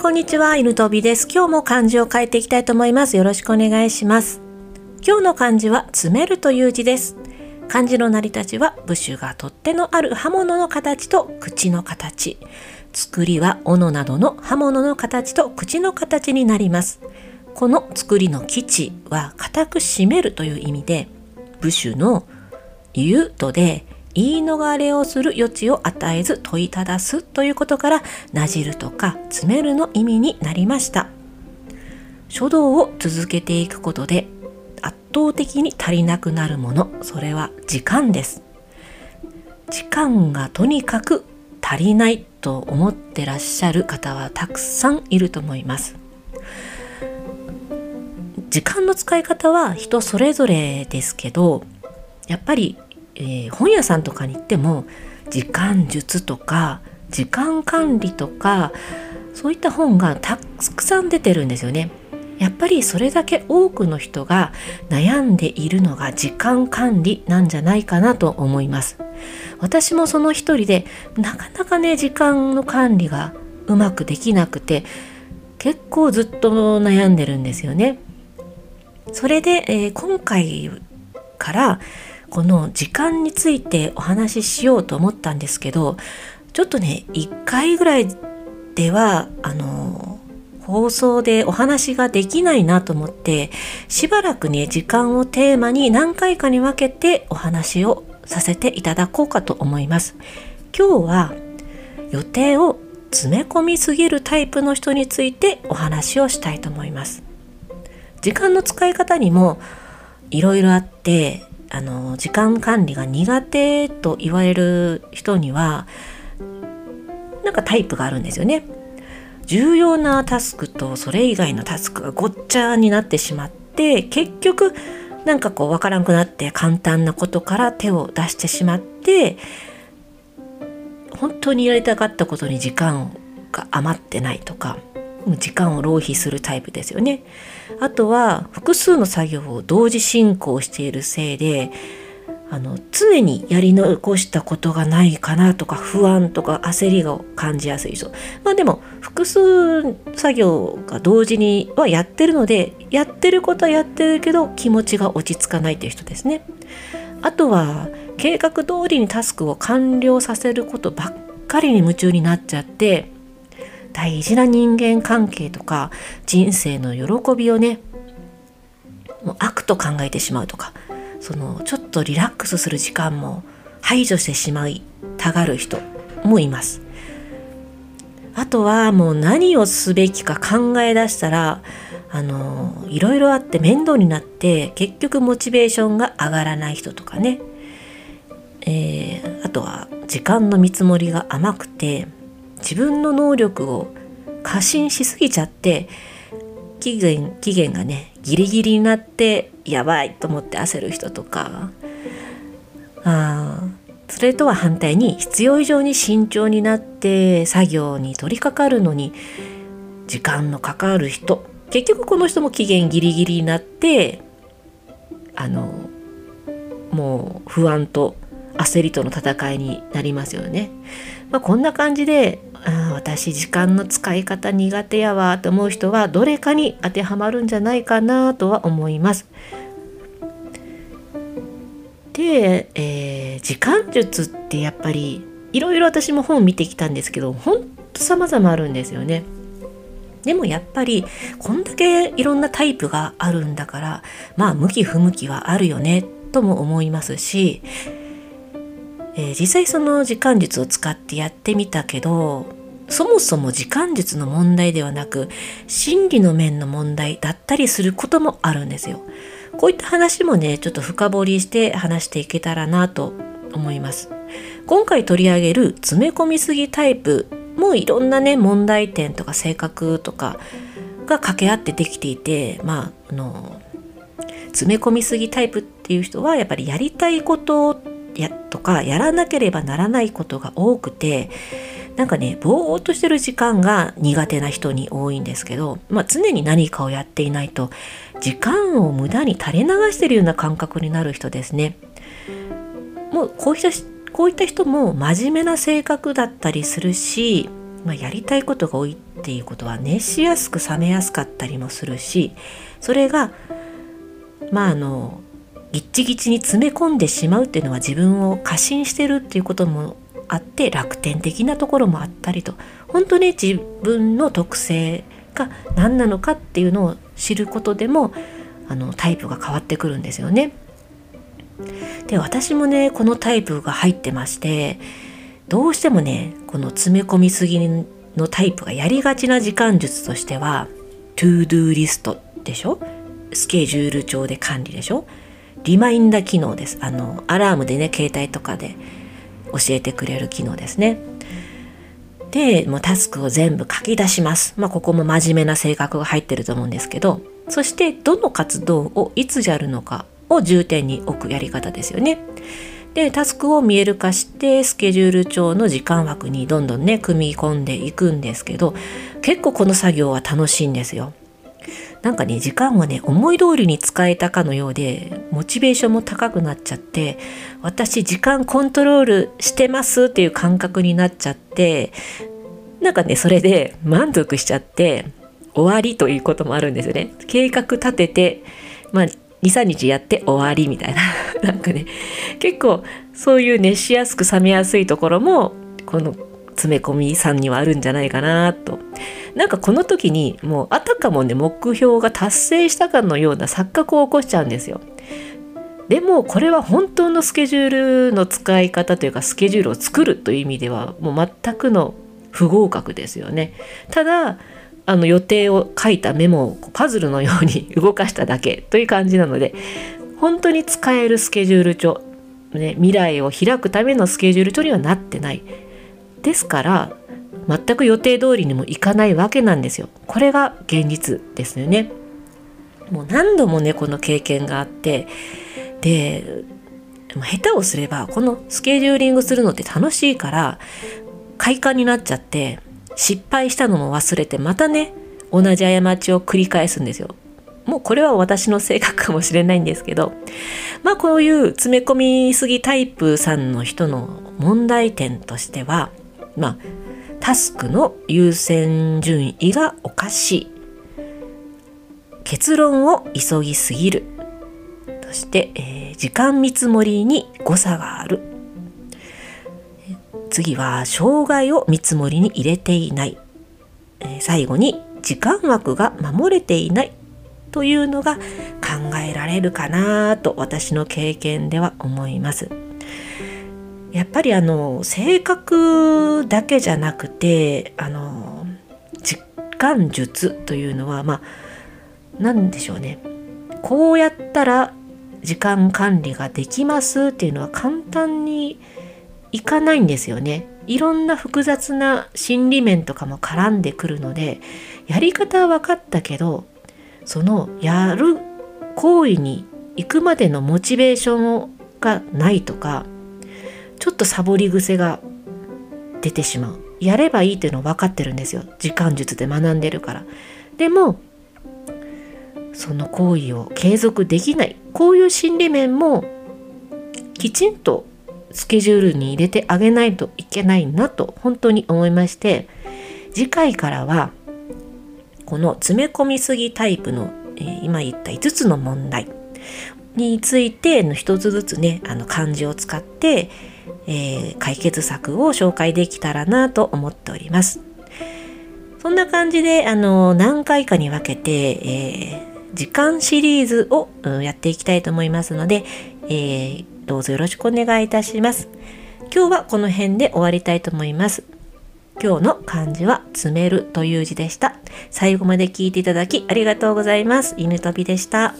こんにちは、犬飛びです。今日も漢字を変えていきたいと思います。よろしくお願いします。今日の漢字は、詰めるという字です。漢字の成り立ちは、部首が取っ手のある刃物の形と口の形。作りは、斧などの刃物の形と口の形になります。この作りの基地は、固く締めるという意味で、部首の言うとで、言い逃れをする余地を与えず問いただすということからなじるとか詰めるの意味になりました。書道を続けていくことで圧倒的に足りなくなるものそれは時間です。時間がとにかく足りないと思ってらっしゃる方はたくさんいると思います。時間の使い方は人それぞれですけどやっぱりえー、本屋さんとかに行っても時間術とか時間管理とかそういった本がたくさん出てるんですよね。やっぱりそれだけ多くの人が悩んでいるのが時間管理なんじゃないかなと思います。私もその一人でなかなかね時間の管理がうまくできなくて結構ずっと悩んでるんですよね。それで、えー、今回からこの時間についてお話ししようと思ったんですけどちょっとね1回ぐらいではあの放送でお話ができないなと思ってしばらくね時間をテーマに何回かに分けてお話をさせていただこうかと思います。今日は予定を詰め込みすぎるタイプの人についてお話をしたいと思います。時間の使い方にもいろいろあってあの時間管理が苦手と言われる人にはなんかタイプがあるんですよね。重要なタスクとそれ以外のタスクがごっちゃになってしまって結局なんかこう分からんくなって簡単なことから手を出してしまって本当にやりたかったことに時間が余ってないとか時間を浪費するタイプですよね。あとは複数の作業を同時進行しているせいであの常にやり残したことがないかなとか不安とか焦りが感じやすい人まあでも複数作業が同時にはやってるのでやってることはやってるけど気持ちが落ち着かないという人ですねあとは計画通りにタスクを完了させることばっかりに夢中になっちゃって大事な人間関係とか人生の喜びをねもう悪と考えてしまうとかそのちょっとリラックスする時間も排除してしまいたがる人もいます。あとはもう何をすべきか考え出したらあのいろいろあって面倒になって結局モチベーションが上がらない人とかね、えー、あとは時間の見積もりが甘くて自分の能力を過信しすぎちゃって期限期限がねギリギリになってやばいと思って焦る人とかあそれとは反対に必要以上に慎重になって作業に取り掛かるのに時間のかかる人結局この人も期限ギリギリになってあのもう不安と焦りとの戦いになりますよね。まあ、こんな感じであ私時間の使い方苦手やわと思う人はどれかに当てはまるんじゃないかなとは思います。で、えー、時間術ってやっぱりいろいろ私も本見てきたんですけどほんと様々あるんですよね。でもやっぱりこんだけいろんなタイプがあるんだからまあ向き不向きはあるよねとも思いますしえー、実際その時間術を使ってやってみたけどそもそも時間術の問題ではなく心理の面の問題だったりすることもあるんですよ。こういった話もねちょっと深掘りして話していけたらなと思います。今回取り上げる詰め込みすぎタイプもいろんなね問題点とか性格とかが掛け合ってできていてまああの詰め込みすぎタイプっていう人はやっぱりやりたいことやとかやらなければならないことが多くてなんかねぼーっとしてる時間が苦手な人に多いんですけど、まあ、常に何かをやっていないと時間を無駄に垂れ流してるような感覚になる人ですね。もうこういったこういった人も真面目な性格だったりするし、まあ、やりたいことが多いっていうことは熱しやすく冷めやすかったりもするしそれがまああのギッチギチに詰め込んでしまうっていうのは自分を過信してるっていうこともあって楽天的なところもあったりと。本当に自分の特性が何なのかっていうのを知ることでもあのタイプが変わってくるんですよね。で私もねこのタイプが入ってましてどうしてもねこの詰め込みすぎのタイプがやりがちな時間術としては to-do リストでしょ？スケジュール帳で管理でしょ？リマインダ機能です。あのアラームでね携帯とかで教えてくれる機能ですね。でもうタスクを全部書き出します。まあここも真面目な性格が入ってると思うんですけど。そしてどの活動をいつやるのかを重点に置くやり方ですよね。でタスクを見える化してスケジュール帳の時間枠にどんどんね組み込んでいくんですけど結構この作業は楽しいんですよ。なんかね時間はね思い通りに使えたかのようでモチベーションも高くなっちゃって私時間コントロールしてますっていう感覚になっちゃってなんかねそれで満足しちゃって終わりということもあるんですよね。計画立ててまあ23日やって終わりみたいな。なんかね結構そういう熱しやすく冷めやすいところもこの詰め込みさんにはあるんじゃないかなとなんかこの時にもうあたかもね目標が達成したかのような錯覚を起こしちゃうんですよ。でもこれは本当のスケジュールの使い方というかスケジュールを作るという意味ではもう全くの不合格ですよね。ただあの予定を書いたメモをパズルのように動かしただけという感じなので本当に使えるスケジュール帳、ね、未来を開くためのスケジュール帳にはなってない。ですから全く予定通りにもいかないわけなんですよ。これが現実ですよね。もう何度もねこの経験があってで下手をすればこのスケジューリングするのって楽しいから快感になっちゃって失敗したのも忘れてまたね同じ過ちを繰り返すんですよ。もうこれは私の性格かもしれないんですけどまあこういう詰め込みすぎタイプさんの人の問題点としてはまあタスクの優先順位がおかしい。結論を急ぎすぎる。そして、えー、時間見積もりに誤差がある。次は障害を見積もりに入れていない、えー、最後に時間枠が守れていない。というのが考えられるかなと私の経験では思います。やっぱりあの性格だけじゃなくてあの実感術というのはまあ何でしょうねこうやったら時間管理ができますっていうのは簡単にいかないんですよね。いろんな複雑な心理面とかも絡んでくるのでやり方は分かったけどそのやる行為に行くまでのモチベーションがないとかちょっとサボり癖が出てしまう。やればいいっていうの分かってるんですよ。時間術で学んでるから。でもその行為を継続できない。こういう心理面もきちんとスケジュールに入れてあげないといけないなと本当に思いまして次回からはこの詰め込みすぎタイプの、えー、今言った5つの問題についての一つずつねあの漢字を使ってえー、解決策を紹介できたらなと思っております。そんな感じで、あの、何回かに分けて、えー、時間シリーズを、うん、やっていきたいと思いますので、えー、どうぞよろしくお願いいたします。今日はこの辺で終わりたいと思います。今日の漢字は詰めるという字でした。最後まで聞いていただきありがとうございます。犬飛びでした。